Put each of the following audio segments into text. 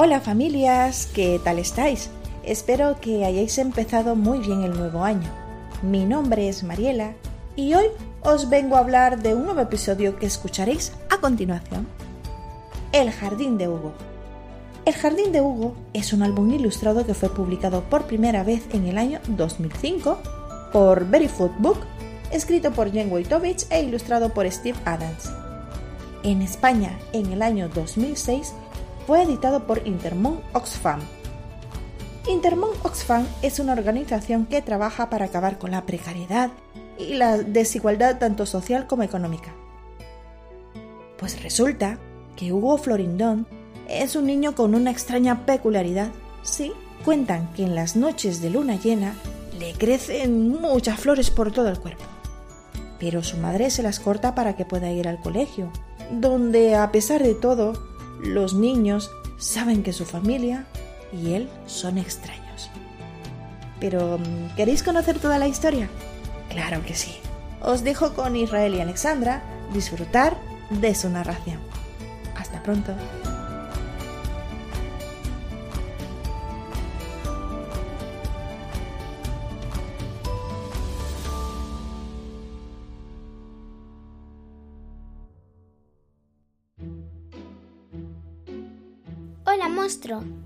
Hola familias, ¿qué tal estáis? Espero que hayáis empezado muy bien el nuevo año. Mi nombre es Mariela y hoy os vengo a hablar de un nuevo episodio que escucharéis a continuación. El Jardín de Hugo. El Jardín de Hugo es un álbum ilustrado que fue publicado por primera vez en el año 2005 por Food Book, escrito por Jen Wojtowicz e ilustrado por Steve Adams. En España, en el año 2006, fue editado por Intermon Oxfam. Intermon Oxfam es una organización que trabaja para acabar con la precariedad y la desigualdad tanto social como económica. Pues resulta que Hugo Florindón es un niño con una extraña peculiaridad. Sí, cuentan que en las noches de luna llena le crecen muchas flores por todo el cuerpo. Pero su madre se las corta para que pueda ir al colegio, donde a pesar de todo, los niños saben que su familia y él son extraños. Pero, ¿queréis conocer toda la historia? Claro que sí. Os dejo con Israel y Alexandra disfrutar de su narración. Hasta pronto.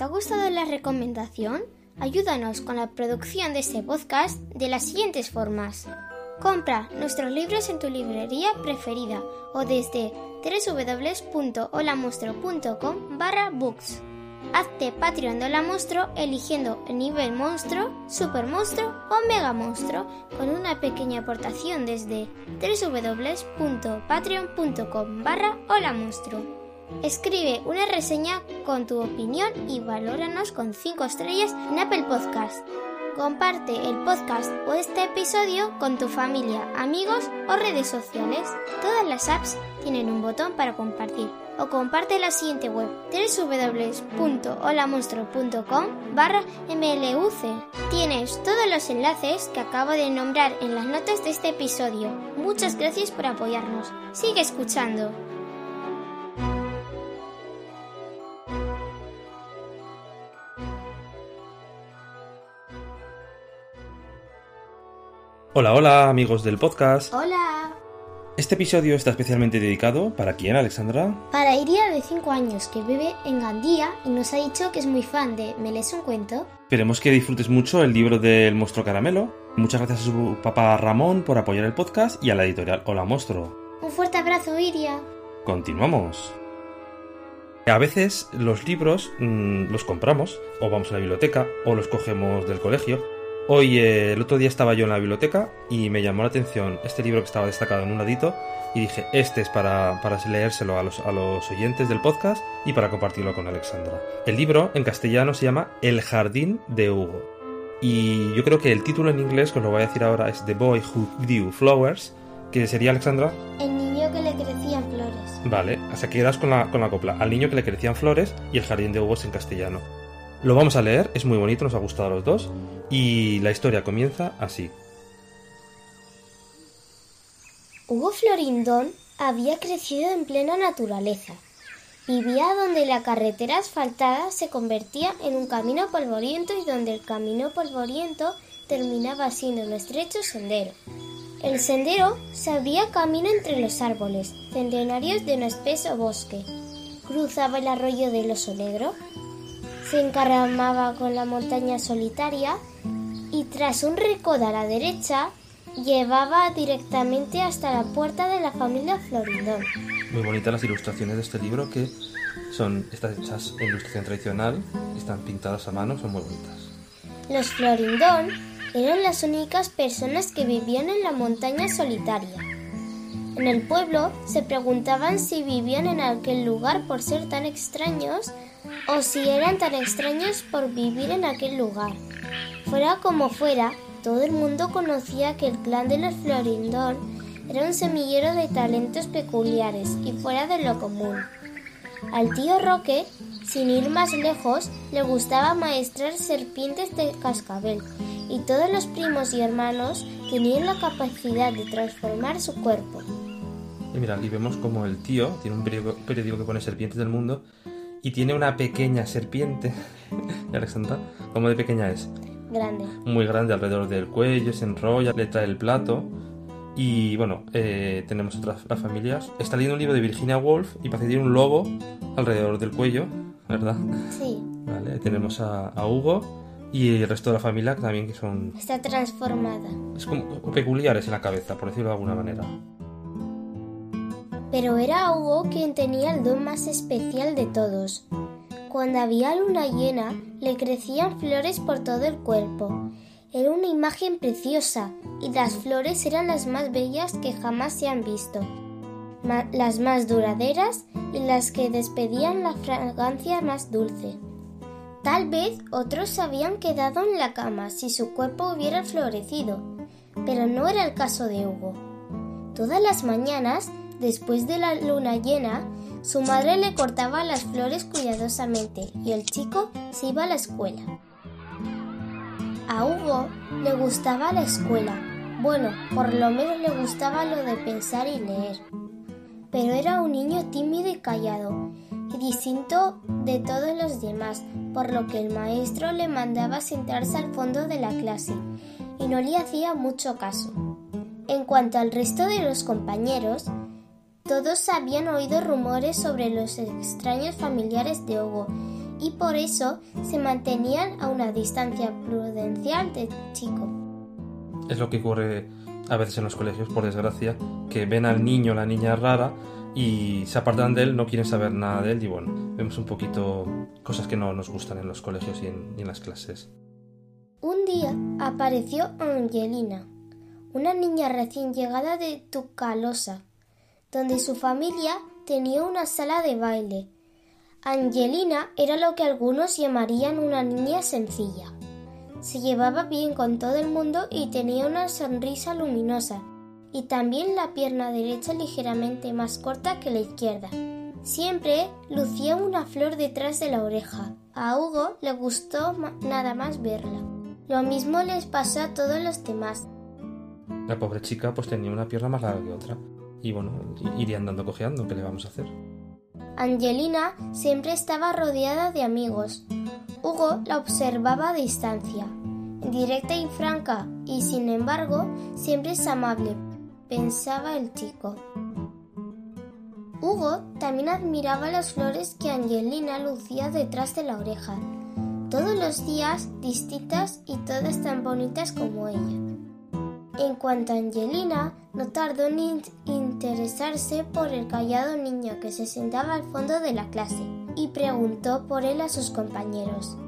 ¿Te ha gustado la recomendación? Ayúdanos con la producción de este podcast de las siguientes formas. Compra nuestros libros en tu librería preferida o desde www.holamonstruo.com barra books. Hazte Patreon de Hola Monstruo eligiendo el nivel monstruo, super monstruo o mega monstruo con una pequeña aportación desde www.patreon.com barra Hola Monstruo. Escribe una reseña con tu opinión y valóranos con 5 estrellas en Apple Podcast. Comparte el podcast o este episodio con tu familia, amigos o redes sociales. Todas las apps tienen un botón para compartir o comparte la siguiente web www.holamonstruo.com barra mluc. Tienes todos los enlaces que acabo de nombrar en las notas de este episodio. Muchas gracias por apoyarnos. Sigue escuchando. Hola, hola amigos del podcast. Hola. Este episodio está especialmente dedicado para quién, Alexandra? Para Iria de 5 años que vive en Gandía y nos ha dicho que es muy fan de ¿Me lees un cuento? Esperemos que disfrutes mucho el libro del monstruo caramelo. Muchas gracias a su papá Ramón por apoyar el podcast y a la editorial Hola Monstruo. Un fuerte abrazo, Iria. Continuamos. A veces los libros mmm, los compramos, o vamos a la biblioteca, o los cogemos del colegio. Hoy, eh, el otro día estaba yo en la biblioteca y me llamó la atención este libro que estaba destacado en un ladito y dije, este es para, para leérselo a los, a los oyentes del podcast y para compartirlo con Alexandra. El libro en castellano se llama El jardín de Hugo. Y yo creo que el título en inglés, que os lo voy a decir ahora, es The Boy Who Grew Flowers, que sería Alexandra. El niño que le crecían flores. Vale, sea que irás con la, con la copla. Al niño que le crecían flores y el jardín de Hugo es en castellano. Lo vamos a leer, es muy bonito, nos ha gustado a los dos. Y la historia comienza así. Hugo Florindón había crecido en plena naturaleza. Vivía donde la carretera asfaltada se convertía en un camino polvoriento y donde el camino polvoriento terminaba siendo un estrecho sendero. El sendero se camino entre los árboles centenarios de un espeso bosque. Cruzaba el arroyo del oso negro, se encaramaba con la montaña solitaria y tras un recodo a la derecha llevaba directamente hasta la puerta de la familia Florindón. Muy bonitas las ilustraciones de este libro que son estas hechas en ilustración tradicional, están pintadas a mano, son muy bonitas. Los Florindón eran las únicas personas que vivían en la montaña solitaria. En el pueblo se preguntaban si vivían en aquel lugar por ser tan extraños o si eran tan extraños por vivir en aquel lugar. Fuera como fuera, todo el mundo conocía que el clan de los Florindón era un semillero de talentos peculiares y fuera de lo común. Al tío Roque, sin ir más lejos, le gustaba maestrar serpientes de cascabel y todos los primos y hermanos tenían la capacidad de transformar su cuerpo. Y mira, aquí vemos como el tío tiene un periódico, periódico que pone serpientes del mundo y tiene una pequeña serpiente. Alexandra, ¿cómo de pequeña es? Grande. Muy grande alrededor del cuello, se enrolla, le trae el plato. Y bueno, eh, tenemos otras las familias. Está leyendo un libro de Virginia Woolf y parece que tiene un lobo alrededor del cuello, ¿verdad? Sí, Vale, tenemos a, a Hugo y el resto de la familia también que son está transformada. es como peculiares en la cabeza, por decirlo de alguna manera. Pero era Hugo quien tenía el don más especial de todos. Cuando había luna llena, le crecían flores por todo el cuerpo. Era una imagen preciosa y las flores eran las más bellas que jamás se han visto, las más duraderas y las que despedían la fragancia más dulce. Tal vez otros se habían quedado en la cama si su cuerpo hubiera florecido, pero no era el caso de Hugo. Todas las mañanas, después de la luna llena, su madre le cortaba las flores cuidadosamente y el chico se iba a la escuela. A Hugo le gustaba la escuela. Bueno, por lo menos le gustaba lo de pensar y leer. Pero era un niño tímido y callado, y distinto de todos los demás, por lo que el maestro le mandaba sentarse al fondo de la clase, y no le hacía mucho caso. En cuanto al resto de los compañeros, todos habían oído rumores sobre los extraños familiares de Hugo y por eso se mantenían a una distancia prudencial del chico. Es lo que ocurre a veces en los colegios, por desgracia, que ven al niño o la niña rara y se apartan de él, no quieren saber nada de él y bueno, vemos un poquito cosas que no nos gustan en los colegios y en, y en las clases. Un día apareció Angelina, una niña recién llegada de Tucalosa, donde su familia tenía una sala de baile. Angelina era lo que algunos llamarían una niña sencilla. Se llevaba bien con todo el mundo y tenía una sonrisa luminosa, y también la pierna derecha ligeramente más corta que la izquierda. Siempre lucía una flor detrás de la oreja. A Hugo le gustó nada más verla. Lo mismo les pasó a todos los demás. La pobre chica pues tenía una pierna más larga que otra y bueno, i- iría andando cojeando, ¿qué le vamos a hacer? Angelina siempre estaba rodeada de amigos. Hugo la observaba a distancia, directa y franca, y sin embargo siempre es amable, pensaba el chico. Hugo también admiraba las flores que Angelina lucía detrás de la oreja, todos los días distintas y todas tan bonitas como ella. En cuanto a Angelina, no tardó en in- interesarse por el callado niño que se sentaba al fondo de la clase y preguntó por él a sus compañeros.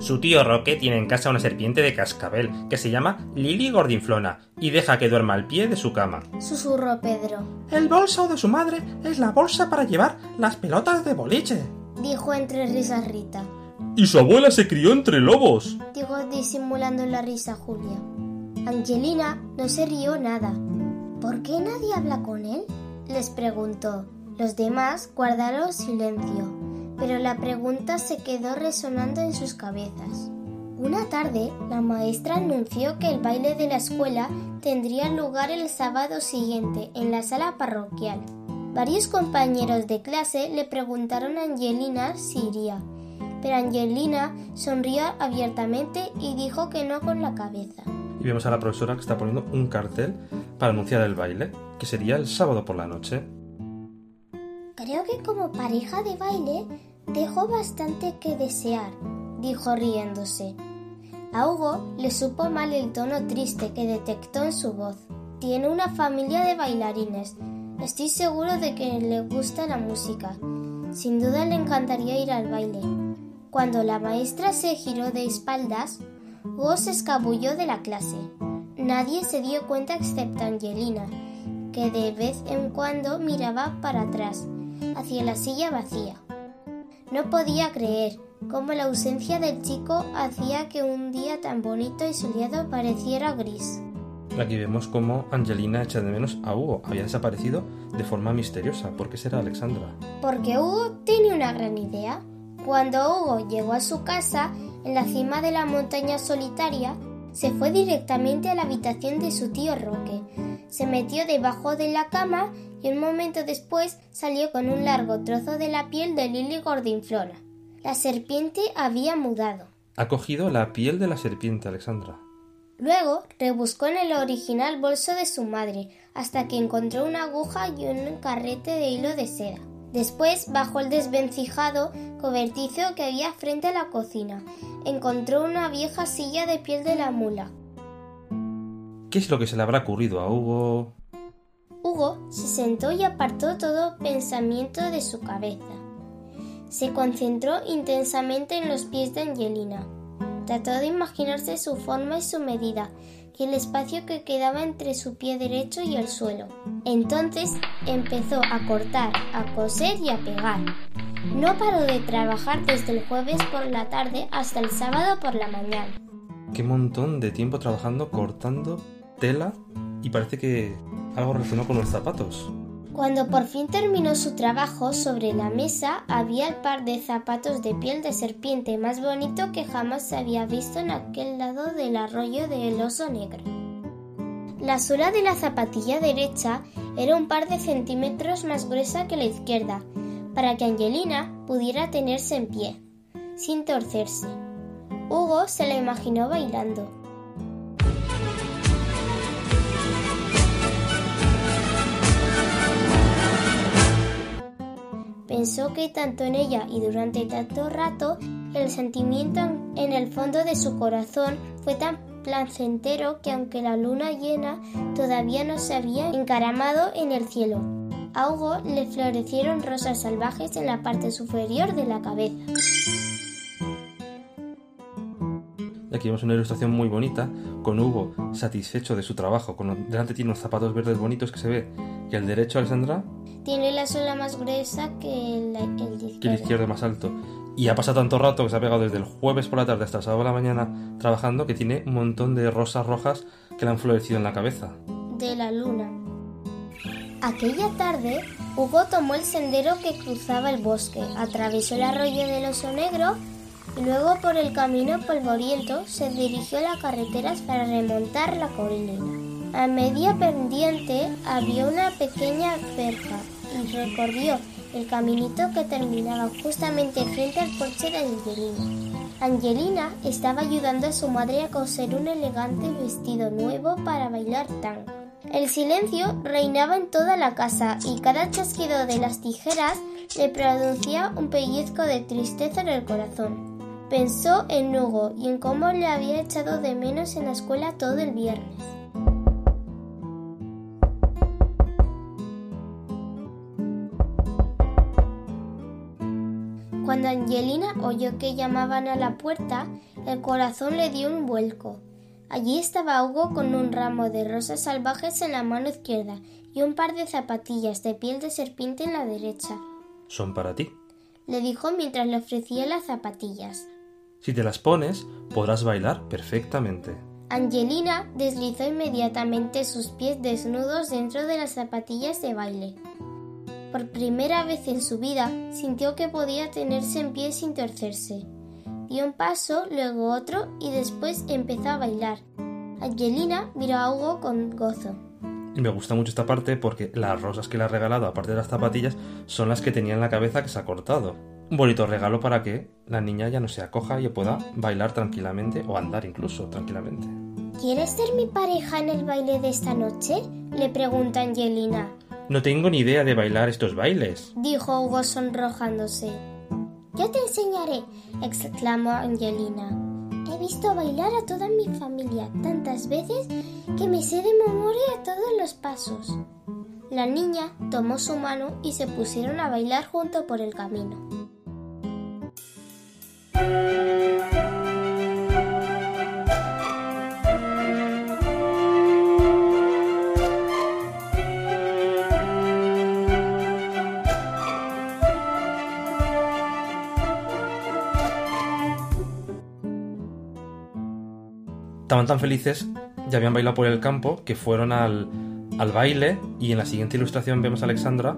Su tío Roque tiene en casa una serpiente de cascabel que se llama Lily Gordinflona y deja que duerma al pie de su cama. Susurró Pedro. El bolso de su madre es la bolsa para llevar las pelotas de boliche. Dijo entre risas Rita. Y su abuela se crió entre lobos. Dijo disimulando la risa Julia. Angelina no se rió nada. ¿Por qué nadie habla con él? Les preguntó. Los demás guardaron silencio, pero la pregunta se quedó resonando en sus cabezas. Una tarde, la maestra anunció que el baile de la escuela tendría lugar el sábado siguiente en la sala parroquial. Varios compañeros de clase le preguntaron a Angelina si iría, pero Angelina sonrió abiertamente y dijo que no con la cabeza. Y vemos a la profesora que está poniendo un cartel para anunciar el baile, que sería el sábado por la noche. Creo que como pareja de baile dejó bastante que desear, dijo riéndose. A Hugo le supo mal el tono triste que detectó en su voz. Tiene una familia de bailarines. Estoy seguro de que le gusta la música. Sin duda le encantaría ir al baile. Cuando la maestra se giró de espaldas, Hugo se escabulló de la clase. Nadie se dio cuenta excepto Angelina, que de vez en cuando miraba para atrás, hacia la silla vacía. No podía creer cómo la ausencia del chico hacía que un día tan bonito y soleado pareciera gris. Aquí vemos cómo Angelina echa de menos a Hugo. Había desaparecido de forma misteriosa. ¿Por qué será Alexandra? Porque Hugo tiene una gran idea. Cuando Hugo llegó a su casa, en la cima de la montaña solitaria, se fue directamente a la habitación de su tío Roque. Se metió debajo de la cama y un momento después salió con un largo trozo de la piel de Lily Gordinflora. La serpiente había mudado. Ha cogido la piel de la serpiente, Alexandra. Luego rebuscó en el original bolso de su madre hasta que encontró una aguja y un carrete de hilo de seda. Después bajó el desvencijado cobertizo que había frente a la cocina. Encontró una vieja silla de piel de la mula. ¿Qué es lo que se le habrá ocurrido a Hugo? Hugo se sentó y apartó todo pensamiento de su cabeza. Se concentró intensamente en los pies de Angelina. Trató de imaginarse su forma y su medida, y el espacio que quedaba entre su pie derecho y el suelo. Entonces empezó a cortar, a coser y a pegar. No paró de trabajar desde el jueves por la tarde hasta el sábado por la mañana. Qué montón de tiempo trabajando, cortando tela y parece que algo relacionado con los zapatos. Cuando por fin terminó su trabajo, sobre la mesa había el par de zapatos de piel de serpiente más bonito que jamás se había visto en aquel lado del arroyo del oso negro. La suela de la zapatilla derecha era un par de centímetros más gruesa que la izquierda, para que Angelina pudiera tenerse en pie, sin torcerse. Hugo se la imaginó bailando. Pensó que tanto en ella y durante tanto rato el sentimiento en el fondo de su corazón fue tan placentero que aunque la luna llena todavía no se había encaramado en el cielo, a Hugo le florecieron rosas salvajes en la parte superior de la cabeza. Y aquí vemos una ilustración muy bonita con Hugo satisfecho de su trabajo. Con, delante tiene unos zapatos verdes bonitos que se ve. Y al derecho, Alessandra, Tiene la suela más gruesa que el, el de que el izquierdo más alto. Y ha pasado tanto rato que se ha pegado desde el jueves por la tarde hasta el sábado por la mañana trabajando que tiene un montón de rosas rojas que le han florecido en la cabeza. de la luna. Aquella tarde, Hugo tomó el sendero que cruzaba el bosque, atravesó el arroyo del oso negro luego por el camino polvoriento se dirigió a la carretera para remontar la colina. A media pendiente había una pequeña verja y recorrió el caminito que terminaba justamente frente al porche de Angelina. Angelina estaba ayudando a su madre a coser un elegante vestido nuevo para bailar tango. El silencio reinaba en toda la casa y cada chasquido de las tijeras le producía un pellizco de tristeza en el corazón. Pensó en Hugo y en cómo le había echado de menos en la escuela todo el viernes. Cuando Angelina oyó que llamaban a la puerta, el corazón le dio un vuelco. Allí estaba Hugo con un ramo de rosas salvajes en la mano izquierda y un par de zapatillas de piel de serpiente en la derecha. Son para ti. Le dijo mientras le ofrecía las zapatillas. Si te las pones, podrás bailar perfectamente. Angelina deslizó inmediatamente sus pies desnudos dentro de las zapatillas de baile. Por primera vez en su vida sintió que podía tenerse en pie sin torcerse. Dio un paso, luego otro y después empezó a bailar. Angelina miró a Hugo con gozo. Y me gusta mucho esta parte porque las rosas que le ha regalado, aparte de las zapatillas, son las que tenía en la cabeza que se ha cortado. Un bonito regalo para que la niña ya no se acoja y pueda bailar tranquilamente o andar incluso tranquilamente. ¿Quieres ser mi pareja en el baile de esta noche? le pregunta Angelina. No tengo ni idea de bailar estos bailes. dijo Hugo sonrojándose. Yo te enseñaré, exclamó Angelina. He visto bailar a toda mi familia tantas veces que me sé de memoria todos los pasos. La niña tomó su mano y se pusieron a bailar junto por el camino. Estaban tan felices, ya habían bailado por el campo, que fueron al, al baile y en la siguiente ilustración vemos a Alexandra.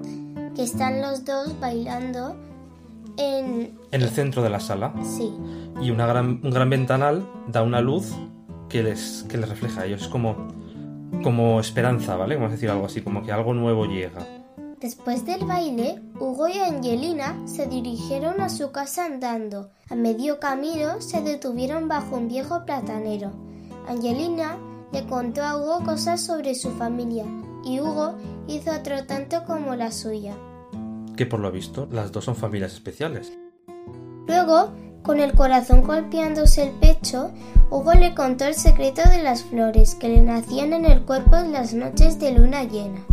Que están los dos bailando en... en el centro de la sala Sí, y una gran, un gran ventanal da una luz que les, que les refleja a ellos. Es como, como esperanza, ¿vale? Vamos a decir algo así, como que algo nuevo llega. Después del baile, Hugo y Angelina se dirigieron a su casa andando. A medio camino se detuvieron bajo un viejo platanero. Angelina le contó a Hugo cosas sobre su familia y Hugo hizo otro tanto como la suya. Que por lo visto, las dos son familias especiales. Luego, con el corazón golpeándose el pecho, Hugo le contó el secreto de las flores que le nacían en el cuerpo en las noches de luna llena.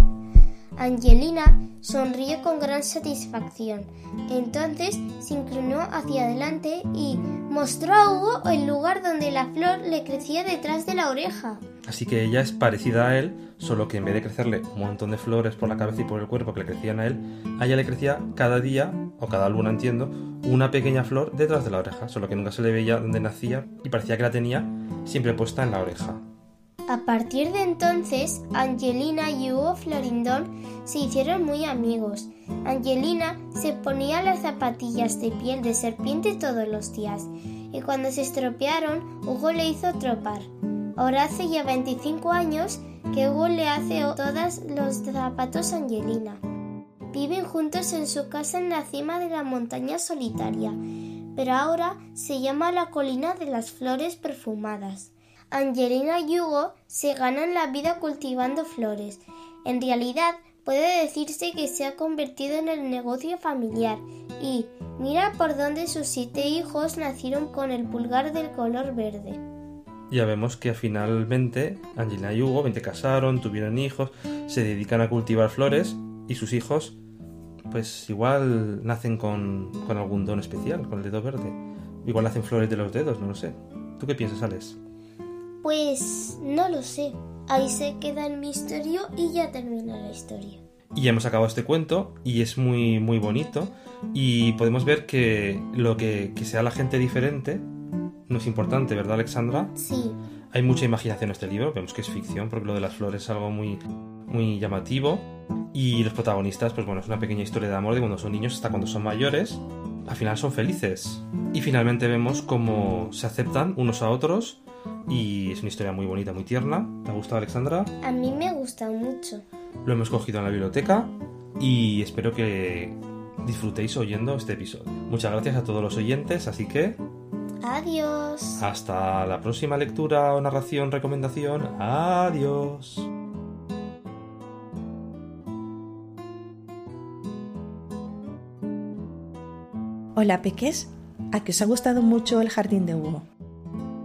Angelina sonrió con gran satisfacción. Entonces se inclinó hacia adelante y mostró a Hugo el lugar donde la flor le crecía detrás de la oreja. Así que ella es parecida a él, solo que en vez de crecerle un montón de flores por la cabeza y por el cuerpo que le crecían a él, a ella le crecía cada día, o cada luna entiendo, una pequeña flor detrás de la oreja, solo que nunca se le veía donde nacía y parecía que la tenía siempre puesta en la oreja. A partir de entonces, Angelina y Hugo Florindón se hicieron muy amigos. Angelina se ponía las zapatillas de piel de serpiente todos los días y cuando se estropearon, Hugo le hizo otro par. Ahora hace ya 25 años que Hugo le hace todos los zapatos a Angelina. Viven juntos en su casa en la cima de la montaña solitaria, pero ahora se llama la colina de las flores perfumadas. Angelina y Hugo se ganan la vida cultivando flores. En realidad, puede decirse que se ha convertido en el negocio familiar y mira por dónde sus siete hijos nacieron con el pulgar del color verde. Ya vemos que finalmente Angelina y Hugo se casaron, tuvieron hijos, se dedican a cultivar flores y sus hijos pues igual nacen con, con algún don especial, con el dedo verde. Igual hacen flores de los dedos, no lo sé. ¿Tú qué piensas, Alex? Pues no lo sé. Ahí se queda el misterio y ya termina la historia. Y ya hemos acabado este cuento y es muy muy bonito y podemos ver que lo que, que sea la gente diferente no es importante, ¿verdad Alexandra? Sí, Hay mucha imaginación en este libro, vemos que es ficción porque lo de las flores es algo muy, muy llamativo y los protagonistas, pues bueno, es una pequeña historia de amor de cuando son niños hasta cuando son mayores, al final son felices y finalmente vemos cómo se aceptan unos a otros y es una historia muy bonita, muy tierna. ¿Te ha gustado Alexandra? a mí me gusta mucho. Lo hemos cogido en la biblioteca y espero que disfrutéis oyendo este episodio. Muchas gracias a todos los oyentes, así que Adiós. hasta la próxima lectura o narración, recomendación. Adiós. Hola peques, ¿a que os ha gustado mucho el jardín de Hugo?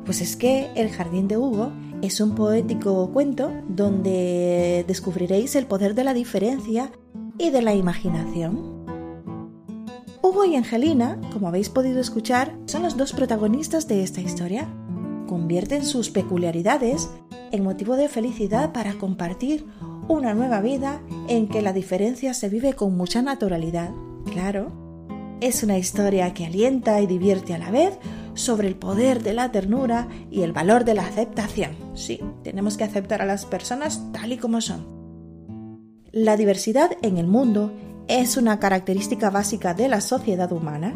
Pues es que el jardín de Hugo es un poético cuento donde descubriréis el poder de la diferencia y de la imaginación. Hugo y Angelina, como habéis podido escuchar, son los dos protagonistas de esta historia. Convierten sus peculiaridades en motivo de felicidad para compartir una nueva vida en que la diferencia se vive con mucha naturalidad. Claro, es una historia que alienta y divierte a la vez sobre el poder de la ternura y el valor de la aceptación. Sí, tenemos que aceptar a las personas tal y como son. La diversidad en el mundo es una característica básica de la sociedad humana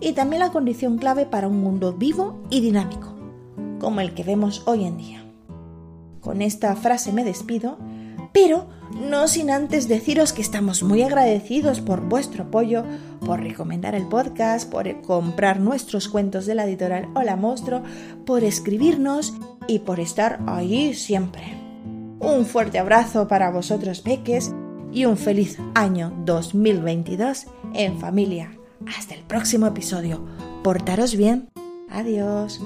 y también la condición clave para un mundo vivo y dinámico, como el que vemos hoy en día. Con esta frase me despido, pero no sin antes deciros que estamos muy agradecidos por vuestro apoyo, por recomendar el podcast, por comprar nuestros cuentos de la editorial Hola Monstruo, por escribirnos y por estar ahí siempre. Un fuerte abrazo para vosotros, peques, y un feliz año 2022 en familia. Hasta el próximo episodio. Portaros bien. Adiós.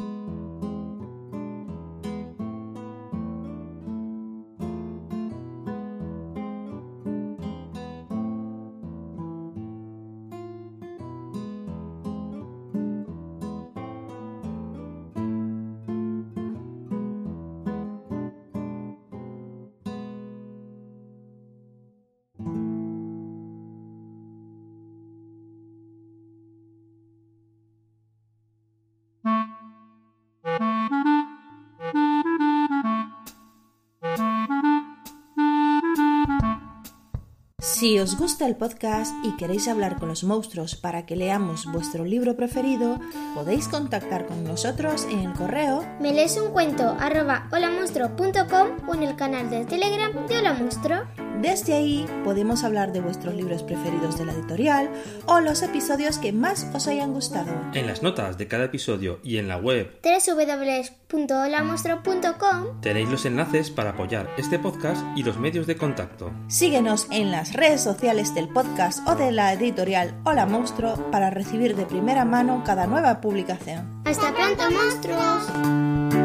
Si os gusta el podcast y queréis hablar con los monstruos para que leamos vuestro libro preferido, podéis contactar con nosotros en el correo me un cuento arroba o en el canal de Telegram de Hola Monstruo. Desde ahí podemos hablar de vuestros libros preferidos de la editorial o los episodios que más os hayan gustado. En las notas de cada episodio y en la web www.holamonstruo.com tenéis los enlaces para apoyar este podcast y los medios de contacto. Síguenos en las redes sociales del podcast o de la editorial Hola Monstruo para recibir de primera mano cada nueva publicación. ¡Hasta pronto, monstruos!